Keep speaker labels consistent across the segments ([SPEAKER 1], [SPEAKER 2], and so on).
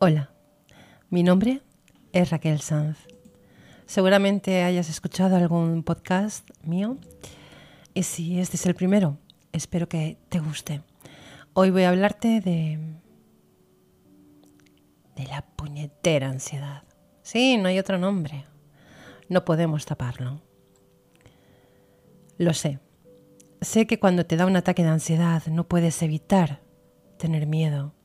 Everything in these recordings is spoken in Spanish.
[SPEAKER 1] Hola, mi nombre es Raquel Sanz. Seguramente hayas escuchado algún podcast mío y si este es el primero, espero que te guste. Hoy voy a hablarte de de la puñetera ansiedad. Sí, no hay otro nombre. No podemos taparlo. Lo sé. Sé que cuando te da un ataque de ansiedad no puedes evitar tener miedo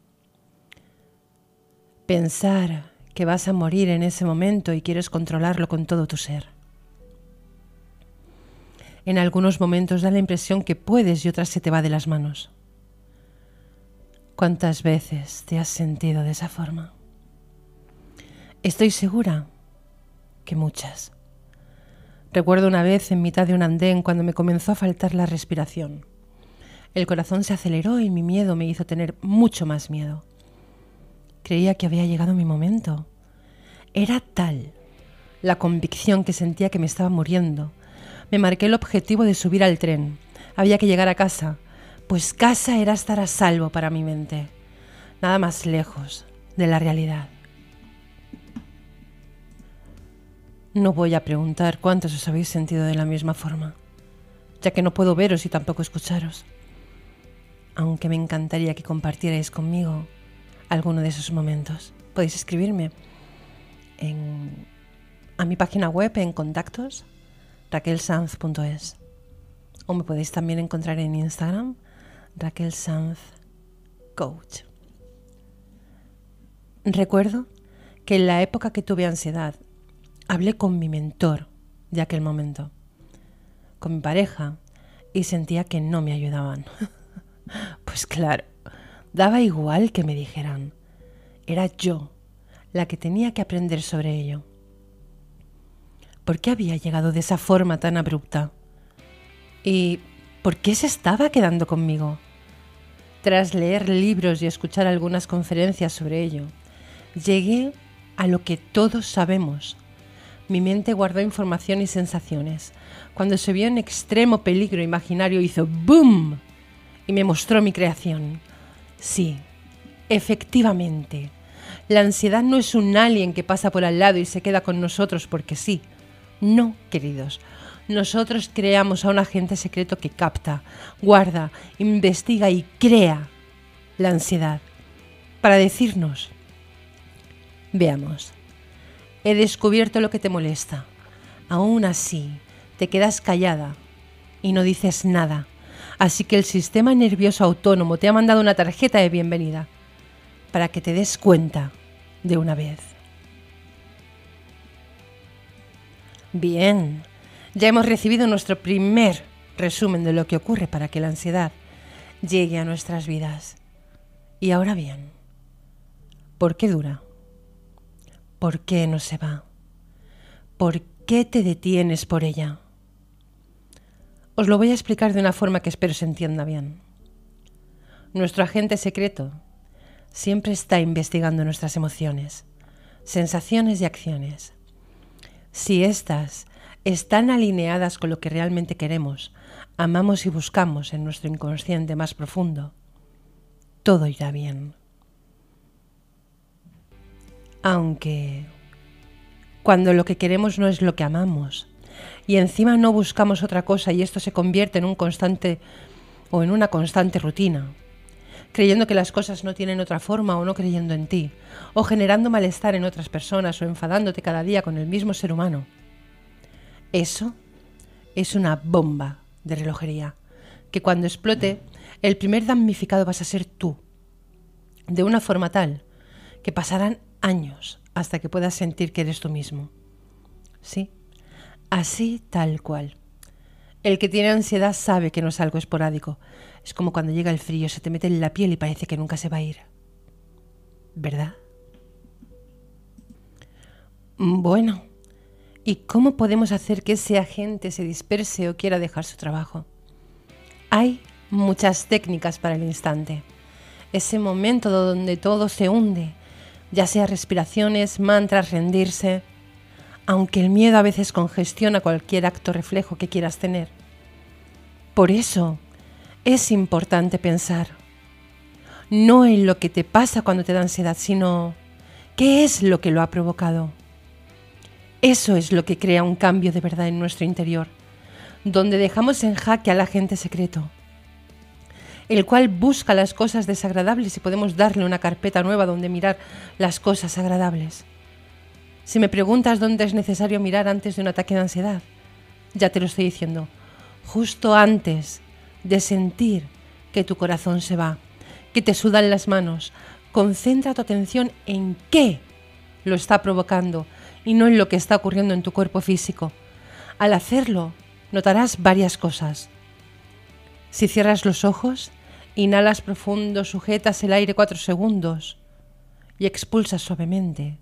[SPEAKER 1] pensar que vas a morir en ese momento y quieres controlarlo con todo tu ser. En algunos momentos da la impresión que puedes y otras se te va de las manos. ¿Cuántas veces te has sentido de esa forma? Estoy segura que muchas. Recuerdo una vez en mitad de un andén cuando me comenzó a faltar la respiración. El corazón se aceleró y mi miedo me hizo tener mucho más miedo. Creía que había llegado mi momento. Era tal la convicción que sentía que me estaba muriendo. Me marqué el objetivo de subir al tren. Había que llegar a casa, pues casa era estar a salvo para mi mente. Nada más lejos de la realidad. No voy a preguntar cuántos os habéis sentido de la misma forma, ya que no puedo veros y tampoco escucharos. Aunque me encantaría que compartierais conmigo alguno de esos momentos. Podéis escribirme a mi página web en contactos raquelsanz.es o me podéis también encontrar en Instagram raquelsanzcoach. Recuerdo que en la época que tuve ansiedad hablé con mi mentor de aquel momento, con mi pareja, y sentía que no me ayudaban. pues claro, Daba igual que me dijeran. Era yo la que tenía que aprender sobre ello. ¿Por qué había llegado de esa forma tan abrupta? ¿Y por qué se estaba quedando conmigo? Tras leer libros y escuchar algunas conferencias sobre ello, llegué a lo que todos sabemos. Mi mente guardó información y sensaciones. Cuando se vio en extremo peligro imaginario hizo ¡boom! y me mostró mi creación Sí, efectivamente. La ansiedad no es un alien que pasa por al lado y se queda con nosotros porque sí. No, queridos. Nosotros creamos a un agente secreto que capta, guarda, investiga y crea la ansiedad para decirnos, veamos, he descubierto lo que te molesta. Aún así, te quedas callada y no dices nada Así que el sistema nervioso autónomo te ha mandado una tarjeta de bienvenida para que te des cuenta de una vez. Bien, ya hemos recibido nuestro primer resumen de lo que ocurre para que la ansiedad llegue a nuestras vidas. Y ahora bien, ¿por qué dura? ¿Por qué no se va? ¿Por qué te detienes por ella? Os lo voy a explicar de una forma que espero se entienda bien. Nuestro agente secreto siempre está investigando nuestras emociones, sensaciones y acciones. Si éstas están alineadas con lo que realmente queremos, amamos y buscamos en nuestro inconsciente más profundo, todo irá bien. Aunque cuando lo que queremos no es lo que amamos, y encima no buscamos otra cosa y esto se convierte en un constante o en una constante rutina, creyendo que las cosas no tienen otra forma o no creyendo en ti, o generando malestar en otras personas o enfadándote cada día con el mismo ser humano. Eso es una bomba de relojería, que cuando explote, el primer damnificado vas a ser tú, de una forma tal que pasarán años hasta que puedas sentir que eres tú mismo. ¿Sí? Así tal cual. El que tiene ansiedad sabe que no es algo esporádico. Es como cuando llega el frío, se te mete en la piel y parece que nunca se va a ir. ¿Verdad? Bueno, ¿y cómo podemos hacer que ese agente se disperse o quiera dejar su trabajo? Hay muchas técnicas para el instante. Ese momento donde todo se hunde, ya sea respiraciones, mantras, rendirse, aunque el miedo a veces congestiona cualquier acto reflejo que quieras tener. Por eso es importante pensar no en lo que te pasa cuando te da ansiedad, sino ¿Qué es lo que lo ha provocado? Eso es lo que crea un cambio de verdad en nuestro interior, donde dejamos en jaque al agente secreto, el cual busca las cosas desagradables y podemos darle una carpeta nueva donde mirar las cosas agradables. Si me preguntas dónde es necesario mirar antes de un ataque de ansiedad, ya te lo estoy diciendo, justo antes de sentir que tu corazón se va, que te sudan las manos, concentra tu atención en qué lo está provocando y no en lo que está ocurriendo en tu cuerpo físico. Al hacerlo, notarás varias cosas. Si cierras los ojos, inhalas profundo, sujetas el aire cuatro segundos y expulsas suavemente.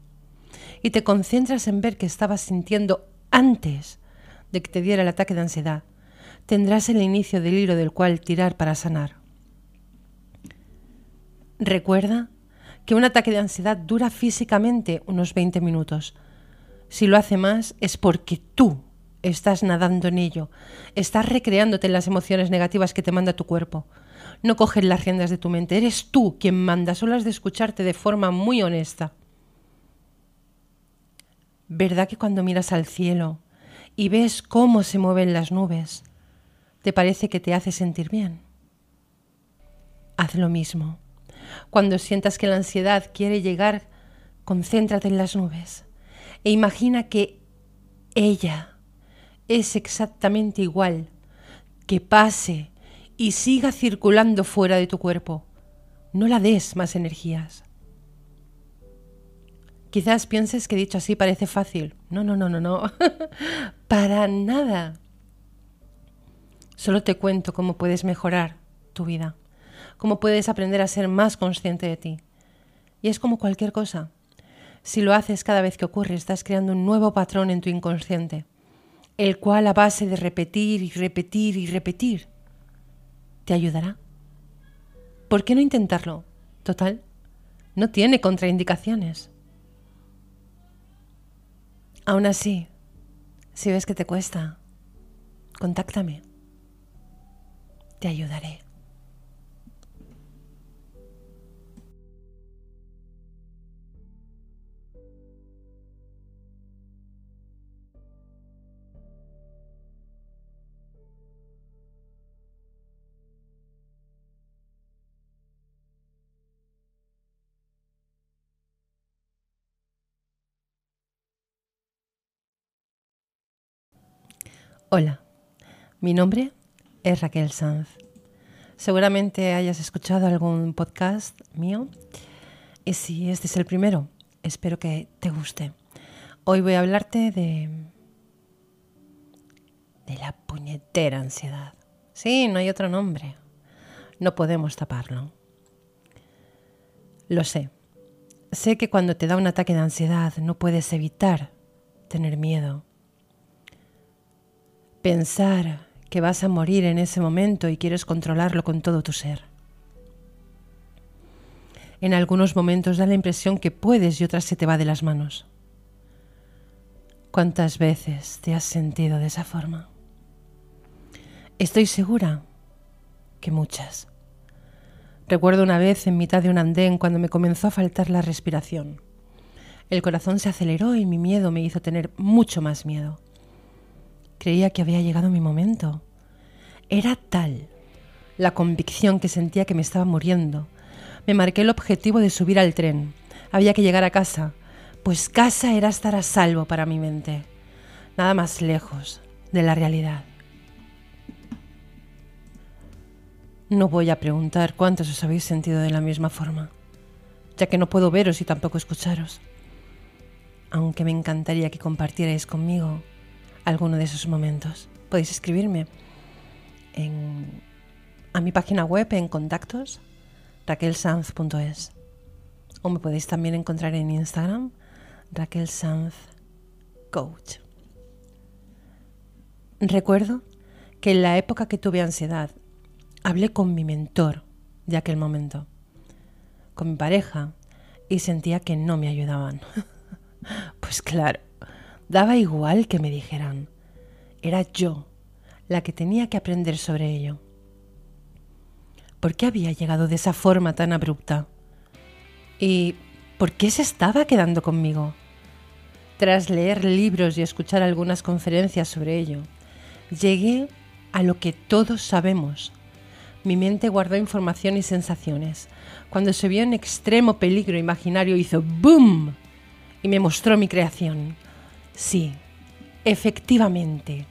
[SPEAKER 1] Y te concentras en ver qué estabas sintiendo antes de que te diera el ataque de ansiedad. Tendrás el inicio del hilo del cual tirar para sanar. Recuerda que un ataque de ansiedad dura físicamente unos 20 minutos. Si lo hace más es porque tú estás nadando en ello, estás recreándote en las emociones negativas que te manda tu cuerpo. No coges las riendas de tu mente, eres tú quien manda, solo has de escucharte de forma muy honesta. ¿Verdad que cuando miras al cielo y ves cómo se mueven las nubes, te parece que te hace sentir bien? Haz lo mismo. Cuando sientas que la ansiedad quiere llegar, concéntrate en las nubes e imagina que ella es exactamente igual, que pase y siga circulando fuera de tu cuerpo. No la des más energías. Quizás pienses que dicho así parece fácil. No, no, no, no, no. Para nada. Solo te cuento cómo puedes mejorar tu vida cómo puedes aprender a ser más consciente de ti. Y es como cualquier cosa. Si lo haces cada vez que ocurre, estás creando un nuevo patrón en tu inconsciente, el cual a base de repetir y repetir y repetir, te ayudará. ¿Por qué no intentarlo? Total, no tiene contraindicaciones. Aún así, si ves que te cuesta, contáctame. Te ayudaré. Hola, mi nombre es Raquel Sanz. Seguramente hayas escuchado algún podcast mío y si este es el primero, espero que te guste. Hoy voy a hablarte de de la puñetera ansiedad. Sí, no hay otro nombre. No podemos taparlo. Lo sé. Sé que cuando te da un ataque de ansiedad no puedes evitar tener miedo pensar que vas a morir en ese momento y quieres controlarlo con todo tu ser. En algunos momentos da la impresión que puedes y otras se te va de las manos. ¿Cuántas veces te has sentido de esa forma? Estoy segura que muchas. Recuerdo una vez en mitad de un andén cuando me comenzó a faltar la respiración. El corazón se aceleró y mi miedo me hizo tener mucho más miedo. Creía que había llegado mi momento. Era tal la convicción que sentía que me estaba muriendo. Me marqué el objetivo de subir al tren. Había que llegar a casa, pues casa era estar a salvo para mi mente. Nada más lejos de la realidad. No voy a preguntar cuántos os habéis sentido de la misma forma, ya que no puedo veros y tampoco escucharos. Aunque me encantaría que compartierais conmigo alguno de esos momentos. Podéis escribirme a mi página web en contactos raquelsanz.es o me podéis también encontrar en Instagram raquelsanzcoach. Recuerdo que en la época que tuve ansiedad hablé con mi mentor de aquel momento, con mi pareja, y sentía que no me ayudaban. pues claro, Daba igual que me dijeran. Era yo la que tenía que aprender sobre ello. ¿Por qué había llegado de esa forma tan abrupta? ¿Y ¿Por qué se estaba quedando conmigo? Tras leer libros y escuchar algunas conferencias sobre ello, llegué a lo que todos sabemos. Mi mente guardó información y sensaciones. Cuando se vio en extremo peligro imaginario hizo ¡boom! y me mostró mi creación. Sí, efectivamente,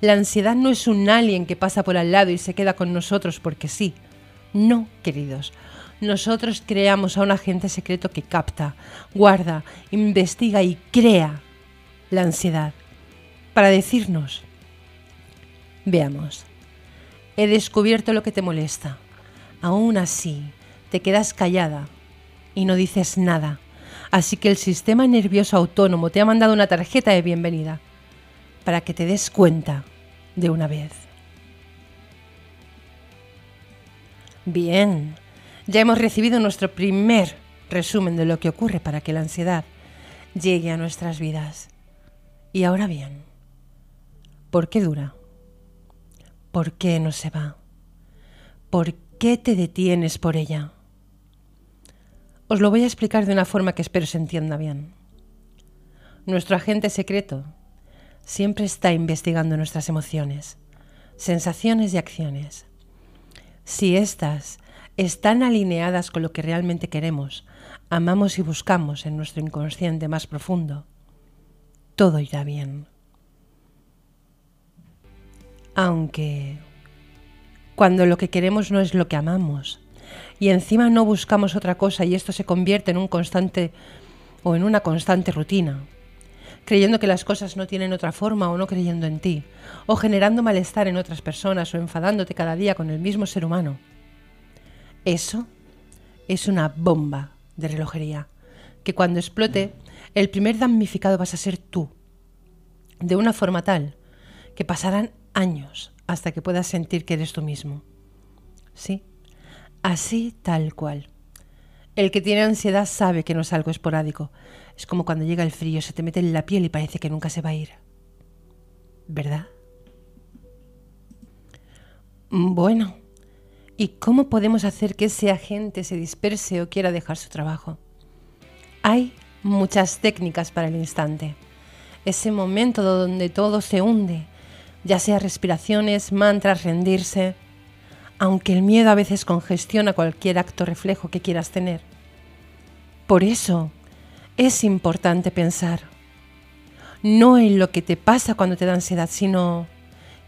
[SPEAKER 1] la ansiedad no es un alien que pasa por al lado y se queda con nosotros porque sí. No, queridos. Nosotros creamos a un agente secreto que capta, guarda, investiga y crea la ansiedad para decirnos, veamos, he descubierto lo que te molesta. Aún así, te quedas callada y no dices nada. Así que el sistema nervioso autónomo te ha mandado una tarjeta de bienvenida para que te des cuenta de una vez. Bien, ya hemos recibido nuestro primer resumen de lo que ocurre para que la ansiedad llegue a nuestras vidas. Y ahora bien, ¿por qué dura? ¿Por qué no se va? ¿Por qué te detienes por ella? Os lo voy a explicar de una forma que espero se entienda bien. Nuestro agente secreto siempre está investigando nuestras emociones, sensaciones y acciones. Si éstas están alineadas con lo que realmente queremos, amamos y buscamos en nuestro inconsciente más profundo, todo irá bien. Aunque cuando lo que queremos no es lo que amamos, y encima no buscamos otra cosa y esto se convierte en un constante o en una constante rutina, creyendo que las cosas no tienen otra forma o no creyendo en ti, o generando malestar en otras personas o enfadándote cada día con el mismo ser humano. Eso es una bomba de relojería, que cuando explote, el primer damnificado vas a ser tú, de una forma tal que pasarán años hasta que puedas sentir que eres tú mismo. ¿Sí? Así tal cual. El que tiene ansiedad sabe que no es algo esporádico. Es como cuando llega el frío, se te mete en la piel y parece que nunca se va a ir. ¿Verdad? Bueno, ¿y cómo podemos hacer que ese agente se disperse o quiera dejar su trabajo? Hay muchas técnicas para el instante. Ese momento donde todo se hunde, ya sea respiraciones, mantras, rendirse, aunque el miedo a veces congestiona cualquier acto reflejo que quieras tener. Por eso es importante pensar, no en lo que te pasa cuando te da ansiedad, sino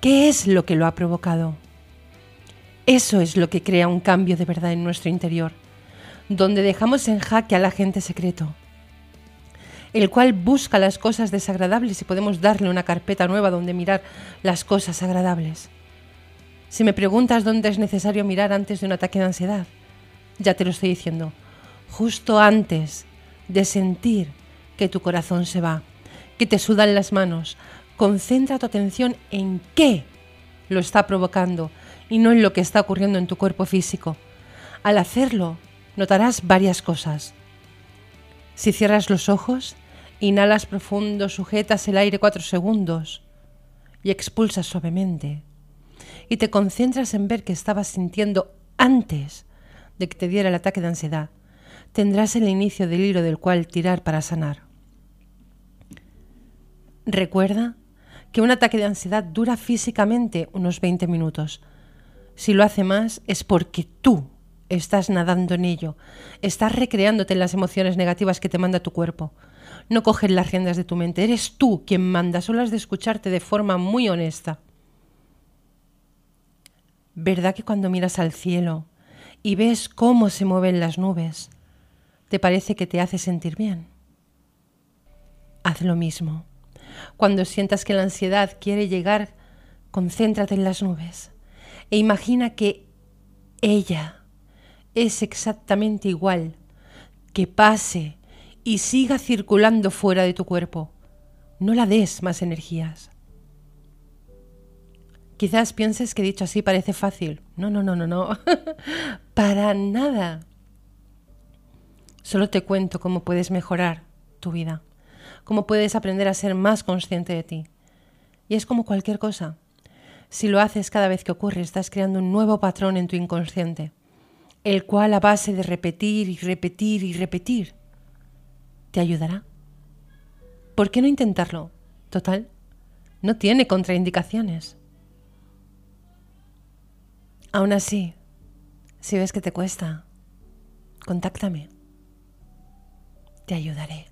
[SPEAKER 1] qué es lo que lo ha provocado. Eso es lo que crea un cambio de verdad en nuestro interior, donde dejamos en jaque al agente secreto, el cual busca las cosas desagradables y podemos darle una carpeta nueva donde mirar las cosas agradables. Si me preguntas dónde es necesario mirar antes de un ataque de ansiedad, ya te lo estoy diciendo, justo antes de sentir que tu corazón se va, que te sudan las manos, concentra tu atención en qué lo está provocando y no en lo que está ocurriendo en tu cuerpo físico. Al hacerlo, notarás varias cosas. Si cierras los ojos, inhalas profundo, sujetas el aire cuatro segundos y expulsas suavemente y te concentras en ver qué estabas sintiendo antes de que te diera el ataque de ansiedad, tendrás el inicio del hilo del cual tirar para sanar. Recuerda que un ataque de ansiedad dura físicamente unos 20 minutos. Si lo hace más es porque tú estás nadando en ello, estás recreándote en las emociones negativas que te manda tu cuerpo. No coges las riendas de tu mente, eres tú quien manda, solo has de escucharte de forma muy honesta. ¿Verdad que cuando miras al cielo y ves cómo se mueven las nubes, te parece que te hace sentir bien? Haz lo mismo. Cuando sientas que la ansiedad quiere llegar, concéntrate en las nubes e imagina que ella es exactamente igual, que pase y siga circulando fuera de tu cuerpo. No la des más energías. Quizás pienses que dicho así parece fácil. No, no, no, no, no. Para nada. Solo te cuento cómo puedes mejorar tu vida, cómo puedes aprender a ser más consciente de ti. Y es como cualquier cosa. Si lo haces cada vez que ocurre, estás creando un nuevo patrón en tu inconsciente, el cual a base de repetir y repetir y repetir, te ayudará. ¿Por qué no intentarlo? Total, no tiene contraindicaciones. Aún así, si ves que te cuesta, contáctame. Te ayudaré.